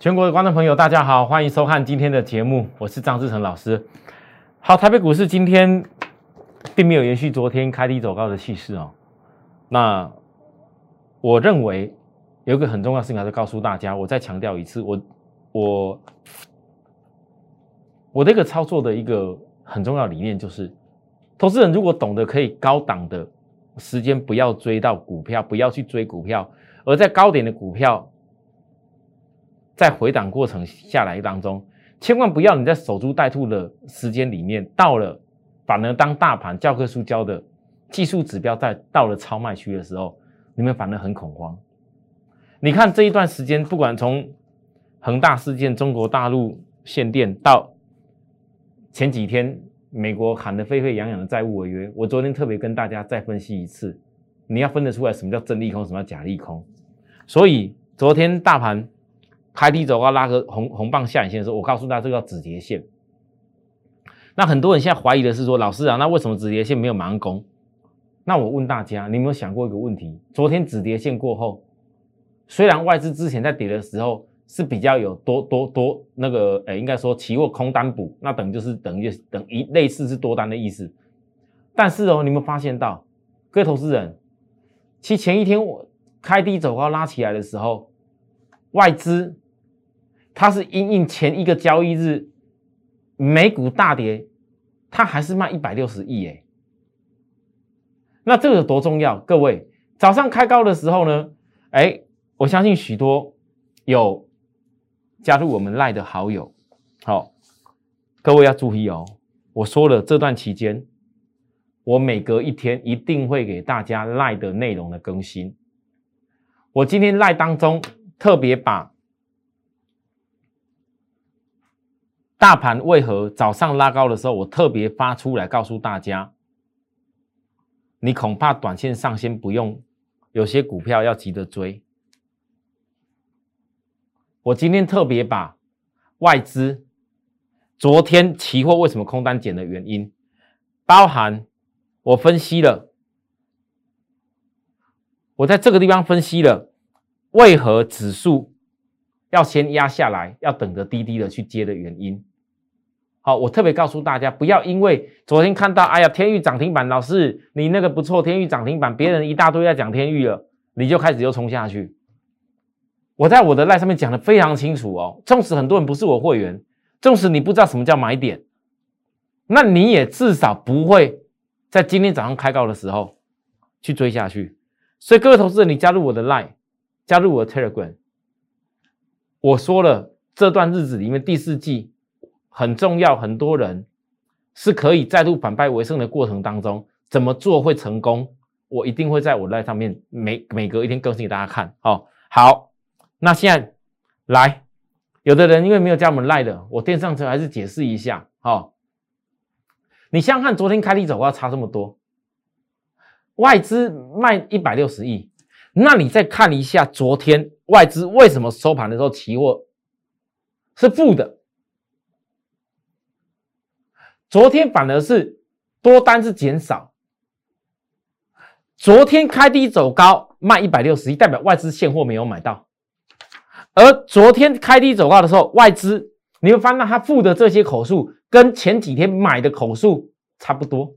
全国的观众朋友，大家好，欢迎收看今天的节目，我是张志成老师。好，台北股市今天并没有延续昨天开低走高的气势哦。那我认为有一个很重要的事情，还是告诉大家，我再强调一次，我我我这个操作的一个很重要理念就是，投资人如果懂得可以高档的时间不要追到股票，不要去追股票，而在高点的股票。在回档过程下来当中，千万不要你在守株待兔的时间里面，到了反而当大盘教科书教的技术指标在到了超卖区的时候，你们反而很恐慌。你看这一段时间，不管从恒大事件、中国大陆限电到前几天美国喊得沸沸扬扬的债务违约，我昨天特别跟大家再分析一次，你要分得出来什么叫真利空，什么叫假利空。所以昨天大盘。开低走高，拉个红红棒下影线的时候，我告诉大家这个叫止跌线。那很多人现在怀疑的是说，老师啊，那为什么止跌线没有马上攻？那我问大家，你有没有想过一个问题？昨天止跌线过后，虽然外资之前在跌的时候是比较有多多多那个，诶，应该说期货空单补，那等于就是等于等于类似是多单的意思。但是哦，你有没有发现到各位投资人，其实前一天我开低走高拉起来的时候，外资。它是因应前一个交易日美股大跌，它还是卖一百六十亿哎，那这个有多重要？各位早上开高的时候呢，哎，我相信许多有加入我们赖的好友，好，各位要注意哦，我说了这段期间，我每隔一天一定会给大家赖的内容的更新，我今天赖当中特别把。大盘为何早上拉高的时候，我特别发出来告诉大家，你恐怕短线上先不用，有些股票要急着追。我今天特别把外资昨天期货为什么空单减的原因，包含我分析了，我在这个地方分析了为何指数要先压下来，要等着低低的去接的原因。好，我特别告诉大家，不要因为昨天看到，哎呀，天域涨停板，老师你那个不错，天域涨停板，别人一大堆在讲天域了，你就开始又冲下去。我在我的赖上面讲的非常清楚哦，纵使很多人不是我会员，纵使你不知道什么叫买点，那你也至少不会在今天早上开高的时候去追下去。所以各位投资人，你加入我的赖，加入我的 Telegram，我说了这段日子里面第四季。很重要，很多人是可以再度反败为胜的过程当中，怎么做会成功？我一定会在我赖上面每每隔一天更新给大家看。哦，好，那现在来，有的人因为没有加我们赖的，我电上车还是解释一下。哦，你想想看，昨天开低走高差这么多，外资卖一百六十亿，那你再看一下昨天外资为什么收盘的时候期货是负的？昨天反而是多单是减少，昨天开低走高卖一百六十亿，代表外资现货没有买到。而昨天开低走高的时候，外资你会发现他付的这些口数跟前几天买的口数差不多。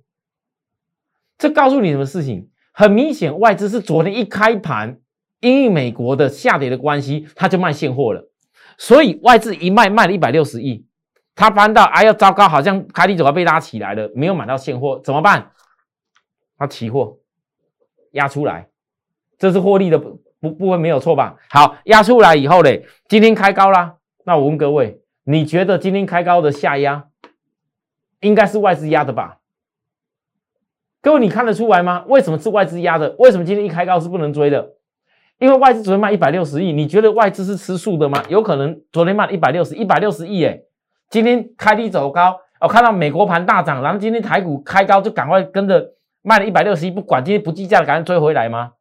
这告诉你什么事情？很明显，外资是昨天一开盘，因为美国的下跌的关系，他就卖现货了。所以外资一卖卖了一百六十亿。他翻到，哎呀，糟糕，好像开低走高被拉起来了，没有买到现货，怎么办？他期货压出来，这是获利的部部分没有错吧？好，压出来以后嘞，今天开高啦。那我问各位，你觉得今天开高的下压，应该是外资压的吧？各位，你看得出来吗？为什么是外资压的？为什么今天一开高是不能追的？因为外资昨天卖一百六十亿，你觉得外资是吃素的吗？有可能昨天卖一百六十，一百六十亿，哎。今天开低走高，我看到美国盘大涨，然后今天台股开高，就赶快跟着卖了一百六十一，不管今天不计价的，赶快追回来吗？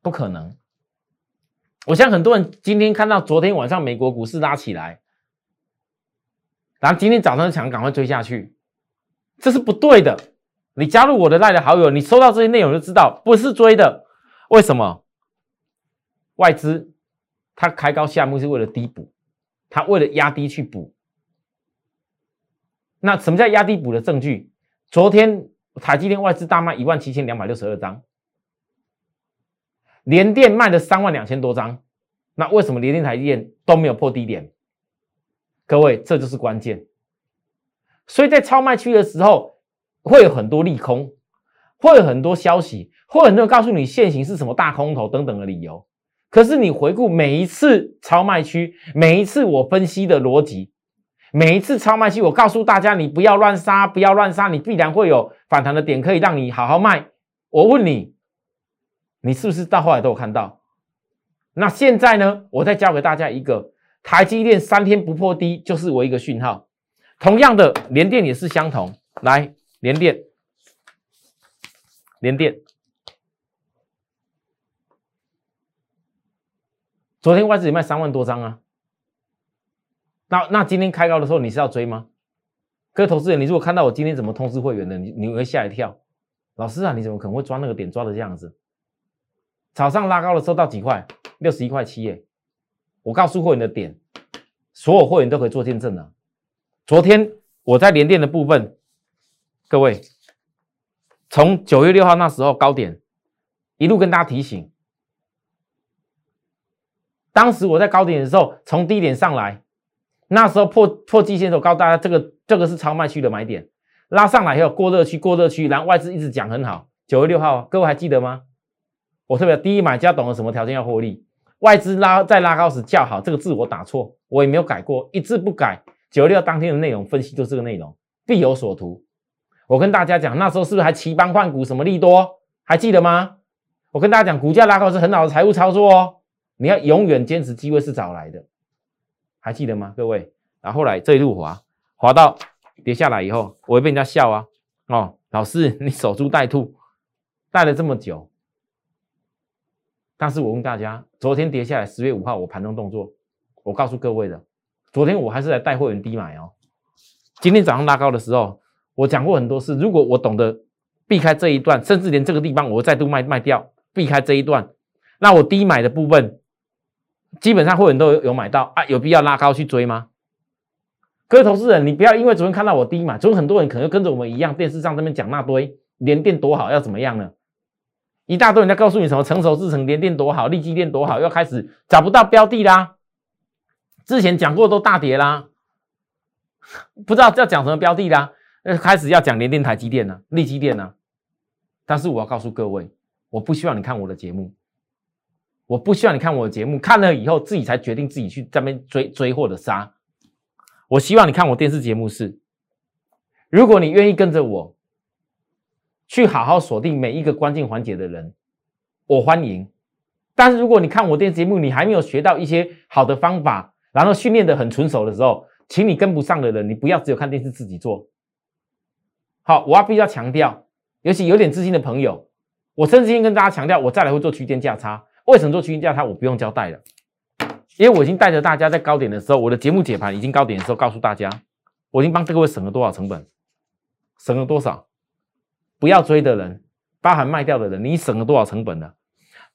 不可能。我想很多人今天看到昨天晚上美国股市拉起来，然后今天早上想赶快追下去，这是不对的。你加入我的赖的好友，你收到这些内容就知道不是追的。为什么？外资它开高下目是为了低补。他为了压低去补。那什么叫压低补的证据？昨天台积电外资大卖一万七千两百六十二张，联电卖了三万两千多张。那为什么联电、台积电都没有破低点？各位，这就是关键。所以在超卖区的时候，会有很多利空，会有很多消息，会很多人告诉你现行是什么大空头等等的理由。可是你回顾每一次超卖区，每一次我分析的逻辑，每一次超卖期，我告诉大家，你不要乱杀，不要乱杀，你必然会有反弹的点可以让你好好卖。我问你，你是不是到后来都有看到？那现在呢？我再教给大家一个，台积电三天不破低，就是我一个讯号。同样的，联电也是相同。来，联电，联电。昨天外资也卖三万多张啊，那那今天开高的时候你是要追吗？各位投资人，你如果看到我今天怎么通知会员的，你你会吓一跳。老师啊，你怎么可能会抓那个点抓的这样子？早上拉高的时候到几块？六十一块七耶！我告诉会员的点，所有会员都可以做见证的。昨天我在连电的部分，各位从九月六号那时候高点一路跟大家提醒。当时我在高点的时候，从低点上来，那时候破破季线的时候，告诉大家这个这个是超卖区的买点，拉上来以后过热区过热区，然后外资一直讲很好。九月六号，各位还记得吗？我特别第一买家懂得什么条件要获利，外资拉在拉高时叫好，这个字我打错，我也没有改过，一字不改。九月六当天的内容分析就是这个内容，必有所图。我跟大家讲，那时候是不是还齐帮换股什么利多？还记得吗？我跟大家讲，股价拉高是很好的财务操作哦。你要永远坚持机会是找来的，还记得吗，各位？然后来这一路滑，滑到跌下来以后，我会被人家笑啊！哦，老师 你守株待兔，待了这么久，但是我问大家，昨天跌下来，十月五号我盘中动作，我告诉各位的，昨天我还是来带货员低买哦。今天早上拉高的时候，我讲过很多次，如果我懂得避开这一段，甚至连这个地方我再度卖卖掉，避开这一段，那我低买的部分。基本上会员都有有买到啊，有必要拉高去追吗？各位投资人，你不要因为昨天看到我低买，昨天很多人可能跟着我们一样，电视上那边讲那堆连电多好，要怎么样呢？一大堆人在告诉你什么成熟制成连电多好，立基电多好，要开始找不到标的啦。之前讲过都大跌啦，不知道要讲什么标的啦，呃，开始要讲连电、台积电呢，利基电呢。但是我要告诉各位，我不希望你看我的节目。我不希望你看我的节目，看了以后自己才决定自己去这边追追或者杀。我希望你看我电视节目是，如果你愿意跟着我去好好锁定每一个关键环节的人，我欢迎。但是如果你看我电视节目，你还没有学到一些好的方法，然后训练的很纯熟的时候，请你跟不上的人，你不要只有看电视自己做。好，我要必须要强调，尤其有点资金的朋友，我甚至先跟大家强调，我再来会做区间价差。为什么做区间价差？我不用交代了，因为我已经带着大家在高点的时候，我的节目解盘已经高点的时候告诉大家，我已经帮各位省了多少成本，省了多少？不要追的人，包含卖掉的人，你省了多少成本了？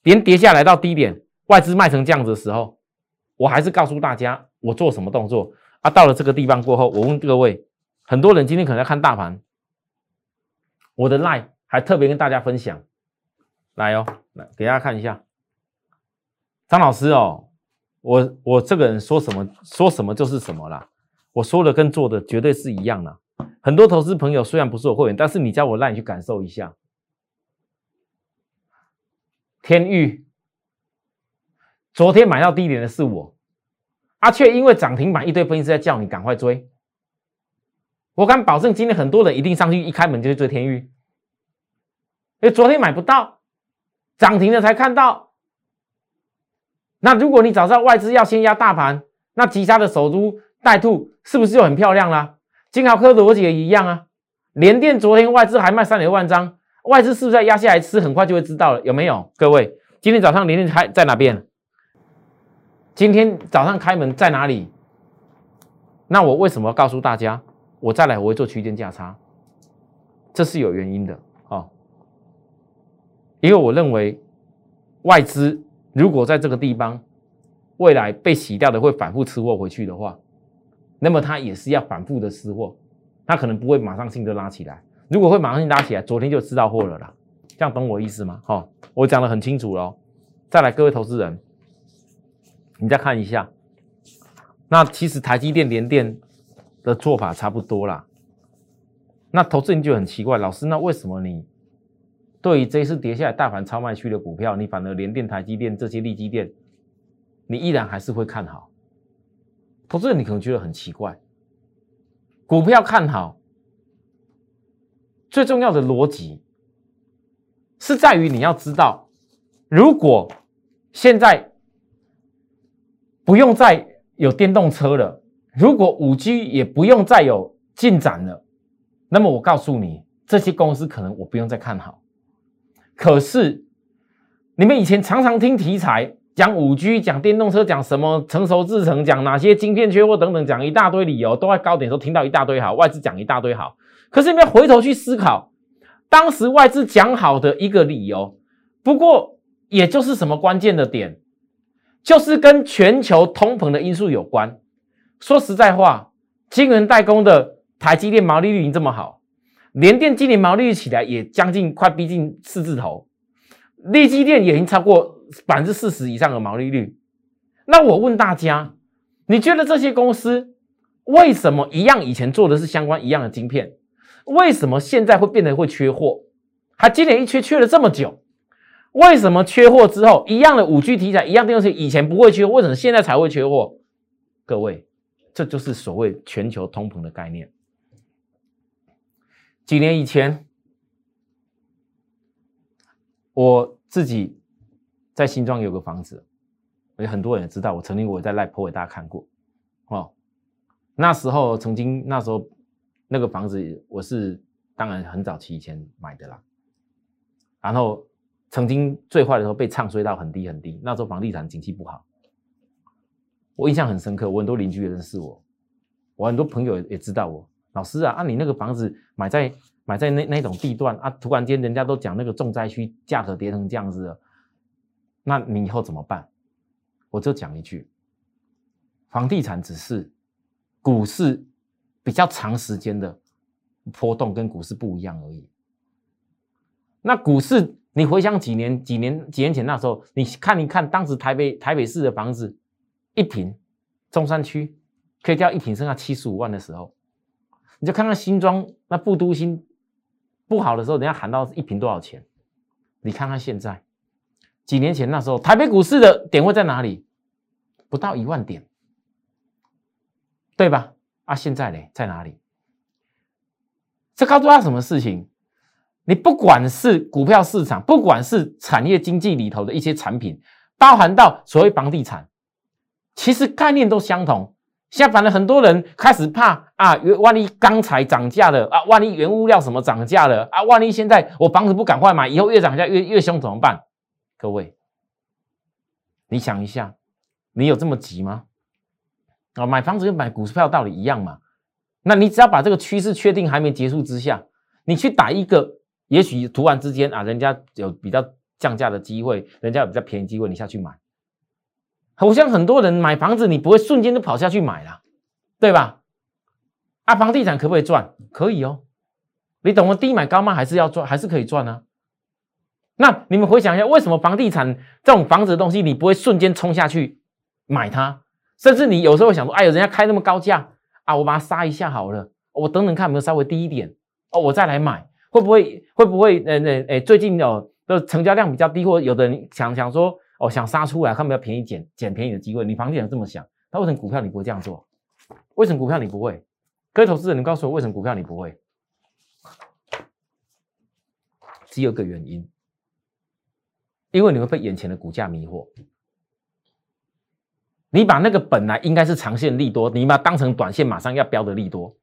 连跌下来到低点，外资卖成这样子的时候，我还是告诉大家我做什么动作啊？到了这个地方过后，我问各位，很多人今天可能要看大盘，我的 line 还特别跟大家分享，来哦，来给大家看一下。张老师哦，我我这个人说什么说什么就是什么啦，我说的跟做的绝对是一样的。很多投资朋友虽然不是我会员，但是你叫我让你去感受一下。天域昨天买到低点的是我，啊，却因为涨停板一堆分析师在叫你赶快追。我敢保证，今天很多人一定上去一开门就去追天域，因为昨天买不到，涨停了才看到。那如果你早知道外资要先压大盘，那其他的守株待兔是不是就很漂亮啦？金豪科的逻辑也一样啊。联电昨天外资还卖三点万张，外资是不是在压下来吃？很快就会知道了，有没有？各位，今天早上联电开在哪边？今天早上开门在哪里？那我为什么告诉大家？我再来我会做区间价差，这是有原因的啊。因为我认为外资。如果在这个地方未来被洗掉的会反复吃货回去的话，那么它也是要反复的吃货，它可能不会马上性就拉起来。如果会马上性拉起来，昨天就吃到货了啦。这样懂我意思吗？好，我讲的很清楚喽。再来，各位投资人，你再看一下，那其实台积电、联电的做法差不多啦。那投资人就很奇怪，老师，那为什么你对于这次跌下来大盘超卖区的股票，你反而联电、台积电这些利基电，你依然还是会看好？投资人你可能觉得很奇怪，股票看好，最重要的逻辑是在于你要知道，如果现在不用再有电动车了，如果五 G 也不用再有进展了。那么我告诉你，这些公司可能我不用再看好。可是你们以前常常听题材讲五 G、讲电动车、讲什么成熟制程、讲哪些晶片缺货等等，讲一大堆理由，都在高点时候听到一大堆好，外资讲一大堆好。可是你们回头去思考，当时外资讲好的一个理由，不过也就是什么关键的点，就是跟全球通膨的因素有关。说实在话，晶圆代工的。台积电毛利率已经这么好，联电今年毛利率起来也将近快逼近四字头，利基电也已经超过百分之四十以上的毛利率。那我问大家，你觉得这些公司为什么一样以前做的是相关一样的晶片，为什么现在会变得会缺货？还今年一缺缺了这么久，为什么缺货之后一样的五 G 题材一样电动车以前不会缺，为什么现在才会缺货？各位，这就是所谓全球通膨的概念。几年以前，我自己在新庄有个房子，而且很多人也知道，我曾经我在赖坡给大家看过，哦，那时候曾经那时候那个房子我是当然很早期以前买的啦，然后曾经最坏的时候被唱衰到很低很低，那时候房地产景气不好，我印象很深刻，我很多邻居也认识我，我很多朋友也知道我。老师啊，按你那个房子买在买在那那种地段啊，突然间人家都讲那个重灾区价格跌成这样子了，那你以后怎么办？我就讲一句，房地产只是股市比较长时间的波动，跟股市不一样而已。那股市你回想几年几年几年前那时候，你看一看当时台北台北市的房子一平中山区可以掉一平剩下七十五万的时候。你就看看新庄那布都新不好的时候，人家喊到一平多少钱？你看看现在，几年前那时候台北股市的点位在哪里？不到一万点，对吧？啊，现在呢在哪里？这告诉他什么事情？你不管是股票市场，不管是产业经济里头的一些产品，包含到所谓房地产，其实概念都相同。现在反正很多人开始怕啊，万一钢材涨价了啊，万一原物料什么涨价了啊，万一现在我房子不赶快买，以后越涨价越越凶怎么办？各位，你想一下，你有这么急吗？啊，买房子跟买股票道理一样嘛？那你只要把这个趋势确定还没结束之下，你去打一个，也许突然之间啊，人家有比较降价的机会，人家有比较便宜机会，你下去买。好像很多人买房子，你不会瞬间就跑下去买了，对吧？啊，房地产可不可以赚？可以哦。你懂得低买高卖还是要赚，还是可以赚呢？那你们回想一下，为什么房地产这种房子的东西，你不会瞬间冲下去买它？甚至你有时候想说，哎呦，人家开那么高价啊，我把它杀一下好了，我等等看有没有稍微低一点哦，我再来买，会不会会不会？呃呃哎，最近有的成交量比较低，或有的人想想说。哦，想杀出来，看不要便宜捡捡便宜的机会。你房地产这么想，那为什么股票你不会这样做？为什么股票你不会？各位投资人，你告诉我为什么股票你不会？只有个原因，因为你会被眼前的股价迷惑。你把那个本来应该是长线利多，你把它当成短线马上要飙的利多。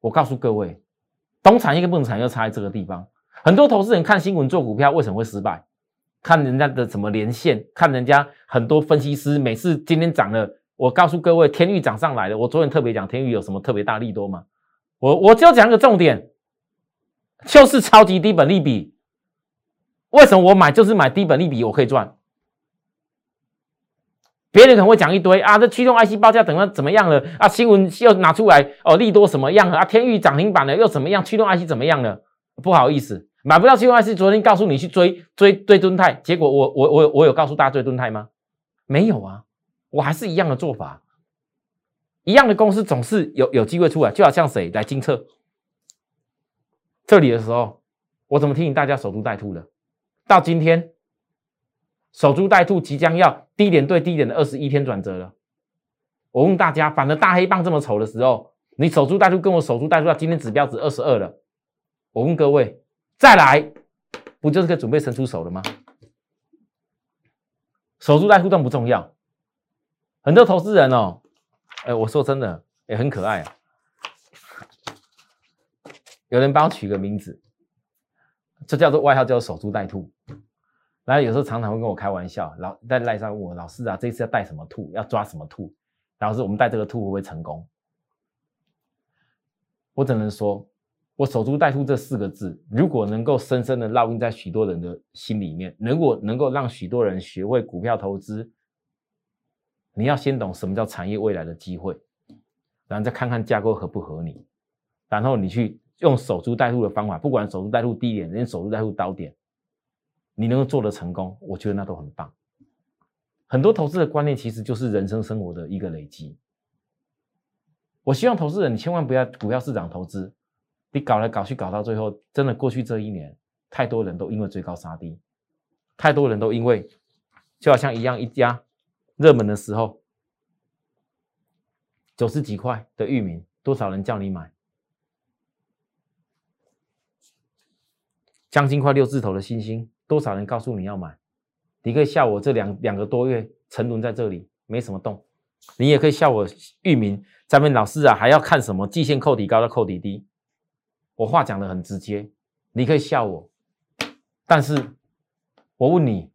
我告诉各位，懂产业跟不懂产业差在这个地方。很多投资人看新闻做股票，为什么会失败？看人家的怎么连线，看人家很多分析师每次今天涨了，我告诉各位，天域涨上来了。我昨天特别讲天域有什么特别大利多吗？我我就讲个重点，就是超级低本利比。为什么我买就是买低本利比，我可以赚？别人可能会讲一堆啊，这驱动 IC 报价怎么怎么样了啊？新闻又拿出来哦，利多什么样了啊？天域涨停板了又怎么样？驱动 IC 怎么样了？不好意思，买不到驱动 IC。昨天告诉你去追追追敦泰，结果我我我我有告诉大家追敦泰吗？没有啊，我还是一样的做法，一样的公司总是有有机会出来，就好像谁来金策这里的时候，我怎么提醒大家守株待兔的？到今天。守株待兔，即将要低点对低点的二十一天转折了。我问大家，反正大黑棒这么丑的时候，你守株待兔跟我守株待兔到今天指标值二十二了。我问各位，再来，不就是可以准备伸出手了吗？守株待兔重不重要？很多投资人哦，哎，我说真的，也很可爱啊。有人帮我取个名字，这叫做外号，叫做守株待兔。然后有时候常常会跟我开玩笑，老在赖上问我老师啊，这次要带什么兔，要抓什么兔？老师，我们带这个兔会不会成功？我只能说，我守株待兔这四个字，如果能够深深的烙印在许多人的心里面，如果能够让许多人学会股票投资，你要先懂什么叫产业未来的机会，然后再看看架构合不合理，然后你去用守株待兔的方法，不管守株待兔低点，连守株待兔高点。你能够做的成功，我觉得那都很棒。很多投资的观念其实就是人生生活的一个累积。我希望投资人你千万不要股票市场投资，你搞来搞去搞到最后，真的过去这一年，太多人都因为追高杀低，太多人都因为就好像一样一家热门的时候，九十几块的域名，多少人叫你买？将近快六字头的星星。多少人告诉你要买？你可以笑我这两两个多月沉沦在这里没什么动，你也可以笑我域名咱们老师啊还要看什么季线扣底高到扣底低？我话讲的很直接，你可以笑我，但是我问你，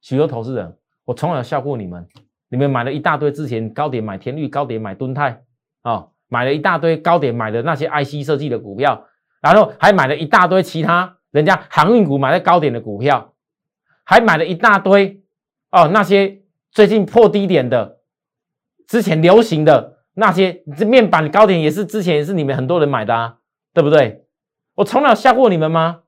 许多投资人，我从来笑过你们，你们买了一大堆之前高点买天域，高点买敦泰啊，买了一大堆高点买的那些 IC 设计的股票，然后还买了一大堆其他。人家航运股买在高点的股票，还买了一大堆哦，那些最近破低点的，之前流行的那些这面板高点也是之前也是你们很多人买的啊，对不对？我从来吓过你们吗？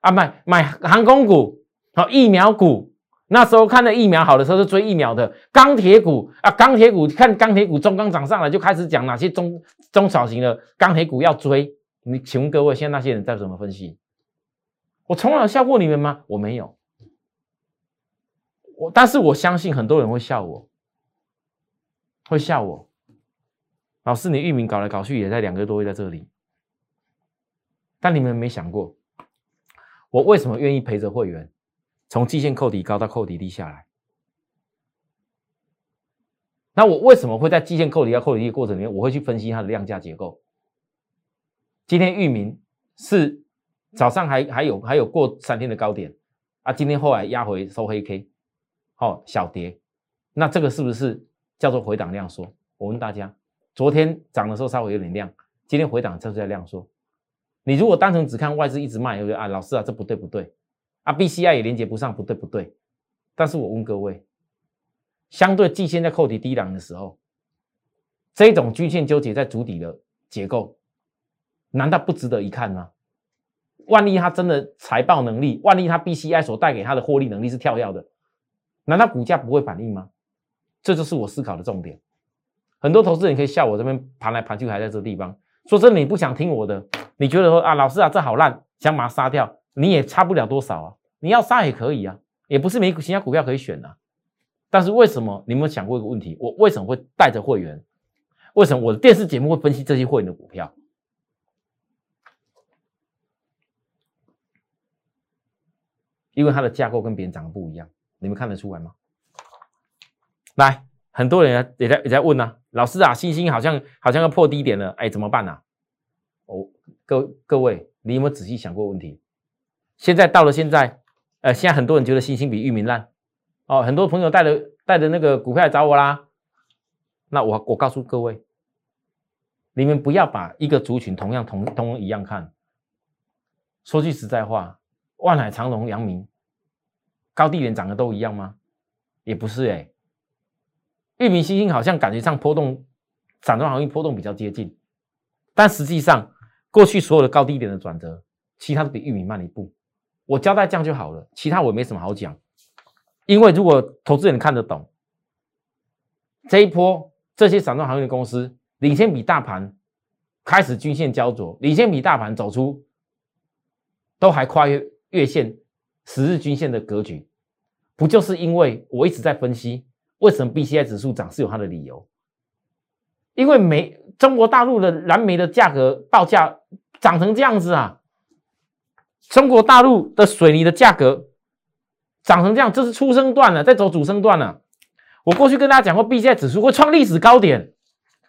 啊，买买航空股，好疫苗股，那时候看的疫苗好的时候是追疫苗的，钢铁股啊，钢铁股看钢铁股中钢涨上来就开始讲哪些中中小型的钢铁股要追。你请问各位，现在那些人在怎么分析？我从来笑过你们吗？我没有。我但是我相信很多人会笑我，会笑我。老师，你域名搞来搞去也在两个多月在这里，但你们没想过，我为什么愿意陪着会员从季线扣底高到扣底低下来？那我为什么会在季线扣底高扣底低的过程里面，我会去分析它的量价结构？今天域名是。早上还还有还有过三天的高点啊，今天后来压回收黑 K，好小跌，那这个是不是叫做回档量缩？我问大家，昨天涨的时候稍微有点量，今天回档这是在量缩。你如果单纯只看外资一直卖，就觉得啊老师啊这不对不对啊 BCI 也连接不上，不对不对。但是我问各位，相对季线在扣底低档的时候，这种均线纠结在主底的结构，难道不值得一看吗？万一它真的财报能力，万一它 BCI 所带给它的获利能力是跳跃的，难道股价不会反应吗？这就是我思考的重点。很多投资人可以笑我这边盘来盘去还在这地方，说真的你不想听我的，你觉得说啊老师啊这好烂，想把它杀掉，你也差不了多少啊。你要杀也可以啊，也不是没其他股票可以选啊。但是为什么你有没有想过一个问题？我为什么会带着会员？为什么我的电视节目会分析这些会员的股票？因为它的架构跟别人长得不一样，你们看得出来吗？来，很多人也在也在问呢，老师啊，星星好像好像要破低点了，哎，怎么办呢？哦，各各位，你有没有仔细想过问题？现在到了现在，呃，现在很多人觉得星星比域名烂，哦，很多朋友带着带着那个股票来找我啦。那我我告诉各位，你们不要把一个族群同样同同一样看。说句实在话。万海长隆、阳明高低点涨的都一样吗？也不是哎，域名星星好像感觉上波动，散装航运波动比较接近，但实际上过去所有的高低点的转折，其他都比玉米慢一步。我交代这样就好了，其他我没什么好讲。因为如果投资人看得懂，这一波这些散装航运公司领先比大盘开始均线焦灼，领先比大盘走出都还跨越月线、十日均线的格局，不就是因为我一直在分析为什么 B C I 指数涨是有它的理由？因为煤中国大陆的燃煤的价格报价涨成这样子啊，中国大陆的水泥的价格涨成这样，这是初升段了，在走主升段了。我过去跟大家讲过，B C I 指数会创历史高点，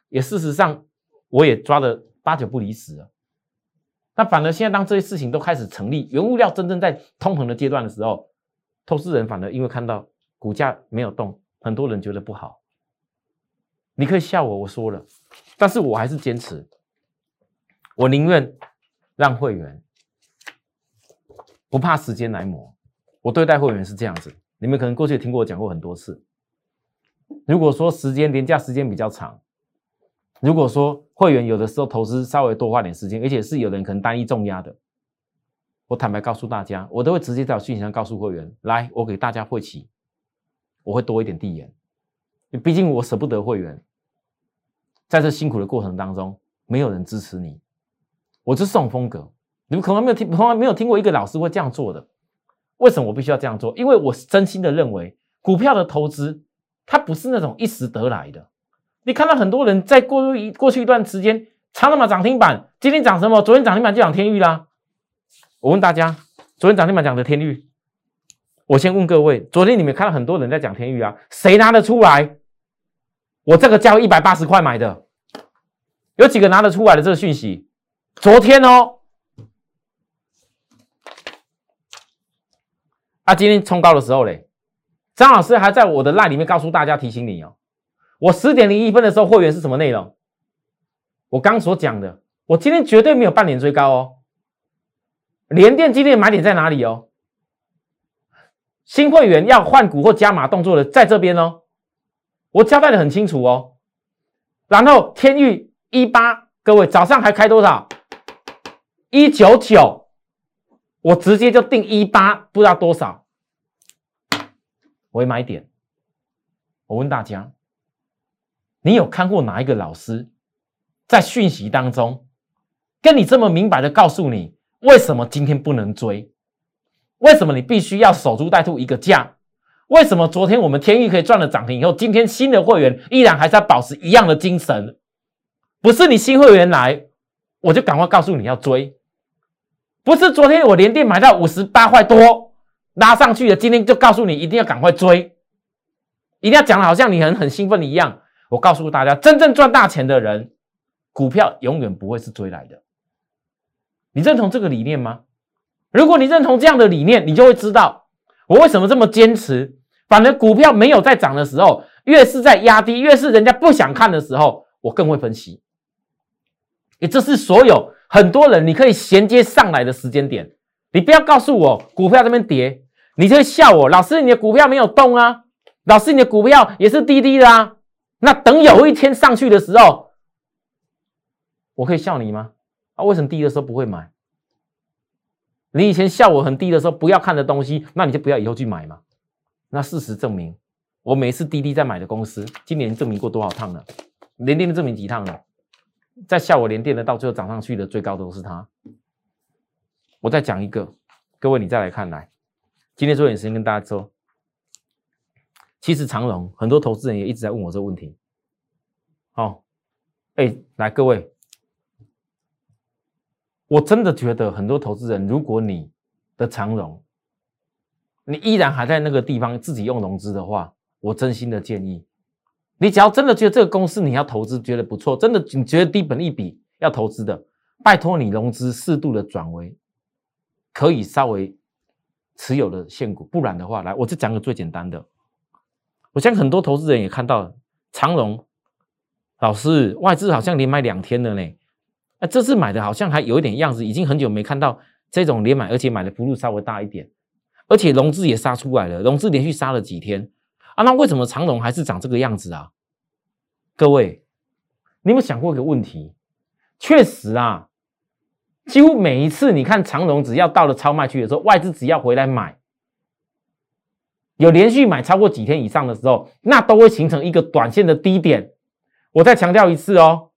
也事实上我也抓的八九不离十啊。那反而现在当这些事情都开始成立，原物料真正在通膨的阶段的时候，投资人反而因为看到股价没有动，很多人觉得不好。你可以笑我，我说了，但是我还是坚持，我宁愿让会员不怕时间来磨。我对待会员是这样子，你们可能过去听过我讲过很多次。如果说时间廉价时间比较长，如果说会员有的时候投资稍微多花点时间，而且是有人可能单一重压的，我坦白告诉大家，我都会直接在讯息上告诉会员，来，我给大家会期，我会多一点递延，毕竟我舍不得会员，在这辛苦的过程当中，没有人支持你，我就是这种风格，你们可能没有听，从来没有听过一个老师会这样做的，为什么我必须要这样做？因为我是真心的认为，股票的投资。它不是那种一时得来的。你看到很多人在过一过去一段时间，长那么涨停板，今天涨什么？昨天涨停板就涨天域啦。我问大家，昨天涨停板讲的天域，我先问各位，昨天你们看到很多人在讲天域啊？谁拿得出来？我这个价位一百八十块买的，有几个拿得出来的这个讯息？昨天哦，啊，今天冲高的时候嘞？张老师还在我的赖里面告诉大家提醒你哦，我十点零一分的时候会员是什么内容？我刚所讲的，我今天绝对没有半点追高哦。联电今天买点在哪里哦？新会员要换股或加码动作的在这边哦，我交代的很清楚哦。然后天域一八，各位早上还开多少？一九九，我直接就定一八，不知道多少。我买点。我问大家，你有看过哪一个老师在讯息当中跟你这么明白的告诉你，为什么今天不能追？为什么你必须要守株待兔一个价？为什么昨天我们天域可以赚了涨停以后，今天新的会员依然还是要保持一样的精神？不是你新会员来，我就赶快告诉你要追。不是昨天我连电买到五十八块多。拉上去了，今天就告诉你一定要赶快追，一定要讲的好像你很很兴奋一样。我告诉大家，真正赚大钱的人，股票永远不会是追来的。你认同这个理念吗？如果你认同这样的理念，你就会知道我为什么这么坚持。反正股票没有在涨的时候，越是在压低，越是人家不想看的时候，我更会分析。也这是所有很多人你可以衔接上来的时间点。你不要告诉我股票这边跌，你就会笑我。老师，你的股票没有动啊？老师，你的股票也是低低的啊？那等有一天上去的时候，我可以笑你吗？啊，为什么低的时候不会买？你以前笑我很低的时候不要看的东西，那你就不要以后去买嘛。那事实证明，我每次滴滴在买的公司，今年证明过多少趟了？连电的证明几趟了？在下我连电的，到最后涨上去的最高都是他。我再讲一个，各位你再来看来，今天做点时间跟大家说，其实长荣很多投资人也一直在问我这个问题。好，哎，来各位，我真的觉得很多投资人，如果你的长荣，你依然还在那个地方自己用融资的话，我真心的建议，你只要真的觉得这个公司你要投资觉得不错，真的你觉得低本一笔要投资的，拜托你融资适度的转为。可以稍微持有的现股，不然的话，来，我就讲个最简单的。我相信很多投资人也看到长荣老师外资好像连买两天了呢。那，这次买的好像还有一点样子，已经很久没看到这种连买，而且买的幅度稍微大一点，而且融资也杀出来了，融资连续杀了几天啊。那为什么长荣还是长这个样子啊？各位，你有没有想过一个问题？确实啊，几乎每一次你看长荣，只要到了超卖区的时候，外资只要回来买，有连续买超过几天以上的时候，那都会形成一个短线的低点。我再强调一次哦。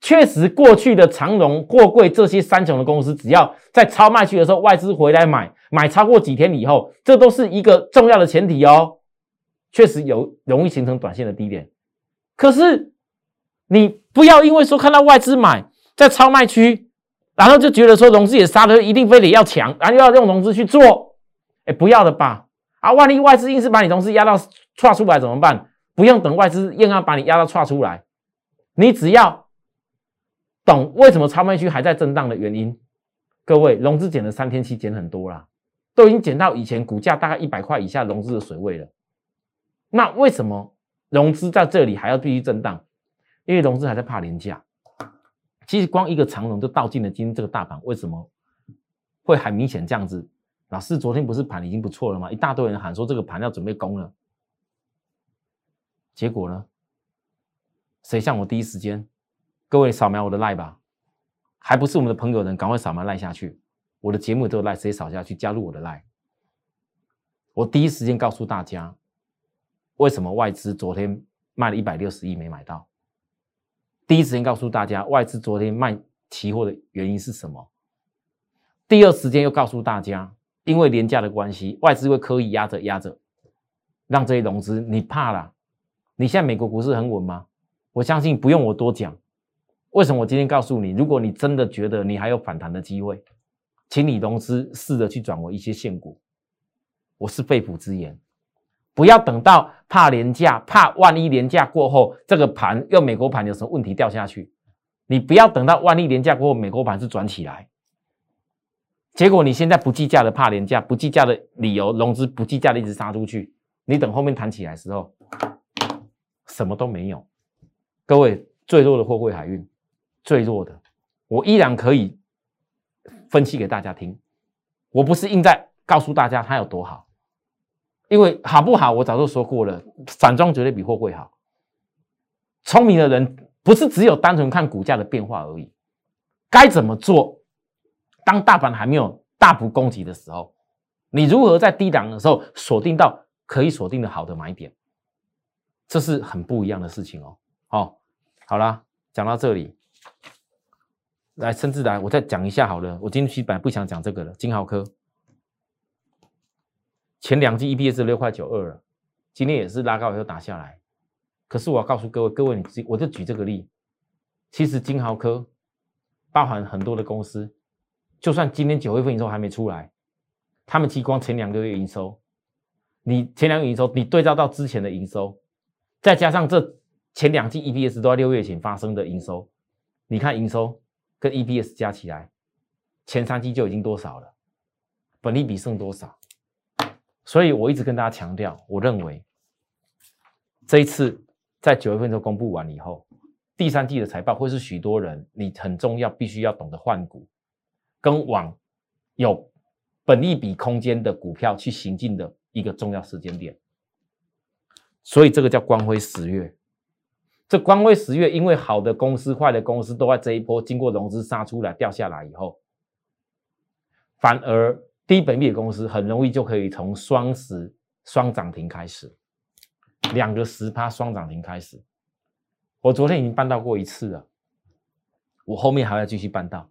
确实，过去的长荣、货柜这些三雄的公司，只要在超卖区的时候，外资回来买，买超过几天以后，这都是一个重要的前提哦。确实有容易形成短线的低点，可是你不要因为说看到外资买在超卖区，然后就觉得说融资也杀的一定非得要强，然后又要用融资去做，哎，不要的吧？啊，万一外资硬是把你融资压到岔出来怎么办？不用等外资硬要把你压到岔出来，你只要。懂为什么超卖区还在震荡的原因？各位，融资减了三天期，减很多啦，都已经减到以前股价大概一百块以下融资的水位了。那为什么融资在这里还要继续震荡？因为融资还在怕廉价。其实光一个长融就倒进了今天这个大盘，为什么会很明显这样子？老师，昨天不是盘已经不错了吗？一大堆人喊说这个盘要准备攻了，结果呢？谁像我第一时间？各位扫描我的赖吧，还不是我们的朋友人，赶快扫描赖下去。我的节目都有赖，直接扫下去加入我的赖。我第一时间告诉大家，为什么外资昨天卖了一百六十亿没买到？第一时间告诉大家，外资昨天卖期货的原因是什么？第二时间又告诉大家，因为廉价的关系，外资会刻意压着压着，让这些融资你怕了？你现在美国股市很稳吗？我相信不用我多讲。为什么我今天告诉你，如果你真的觉得你还有反弹的机会，请你融资试着去转为一些现股。我是肺腑之言，不要等到怕廉价，怕万一廉价过后这个盘又美国盘有什么问题掉下去，你不要等到万一廉价过后美国盘是转起来，结果你现在不计价的怕廉价，不计价的理由融资不计价的一直杀出去，你等后面弹起来的时候什么都没有。各位最弱的货柜海运。最弱的，我依然可以分析给大家听。我不是硬在告诉大家它有多好，因为好不好，我早就说过了，散装绝对比货柜好。聪明的人不是只有单纯看股价的变化而已，该怎么做？当大盘还没有大幅攻击的时候，你如何在低档的时候锁定到可以锁定的好的买点？这是很不一样的事情哦。好，好了，讲到这里。来，甚至来，我再讲一下好了。我今天其实本来不想讲这个了。金豪科前两季 EPS 六块九二了，今天也是拉高以后打下来。可是我要告诉各位，各位你，我就举这个例。其实金豪科包含很多的公司，就算今天九月份营收还没出来，他们其光前两个月营收，你前两个月营收，你对照到之前的营收，再加上这前两季 EPS 都在六月前发生的营收。你看营收跟 EPS 加起来，前三季就已经多少了？本利比剩多少？所以我一直跟大家强调，我认为这一次在九月份就公布完以后，第三季的财报会是许多人你很重要，必须要懂得换股，跟往有本利比空间的股票去行进的一个重要时间点。所以这个叫光辉十月。这光辉十月，因为好的公司、坏的公司都在这一波经过融资杀出来掉下来以后，反而低本利的公司很容易就可以从双十双涨停开始，两个十趴双涨停开始。我昨天已经办到过一次了，我后面还要继续办到。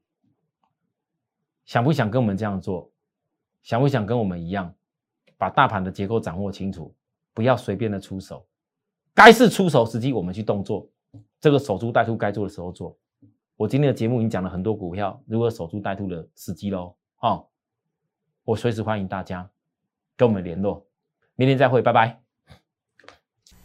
想不想跟我们这样做？想不想跟我们一样，把大盘的结构掌握清楚，不要随便的出手？该是出手时机，我们去动作。这个守株待兔该做的时候做。我今天的节目已经讲了很多股票如何守株待兔的时机喽。好，我随时欢迎大家跟我们联络。明天再会，拜拜。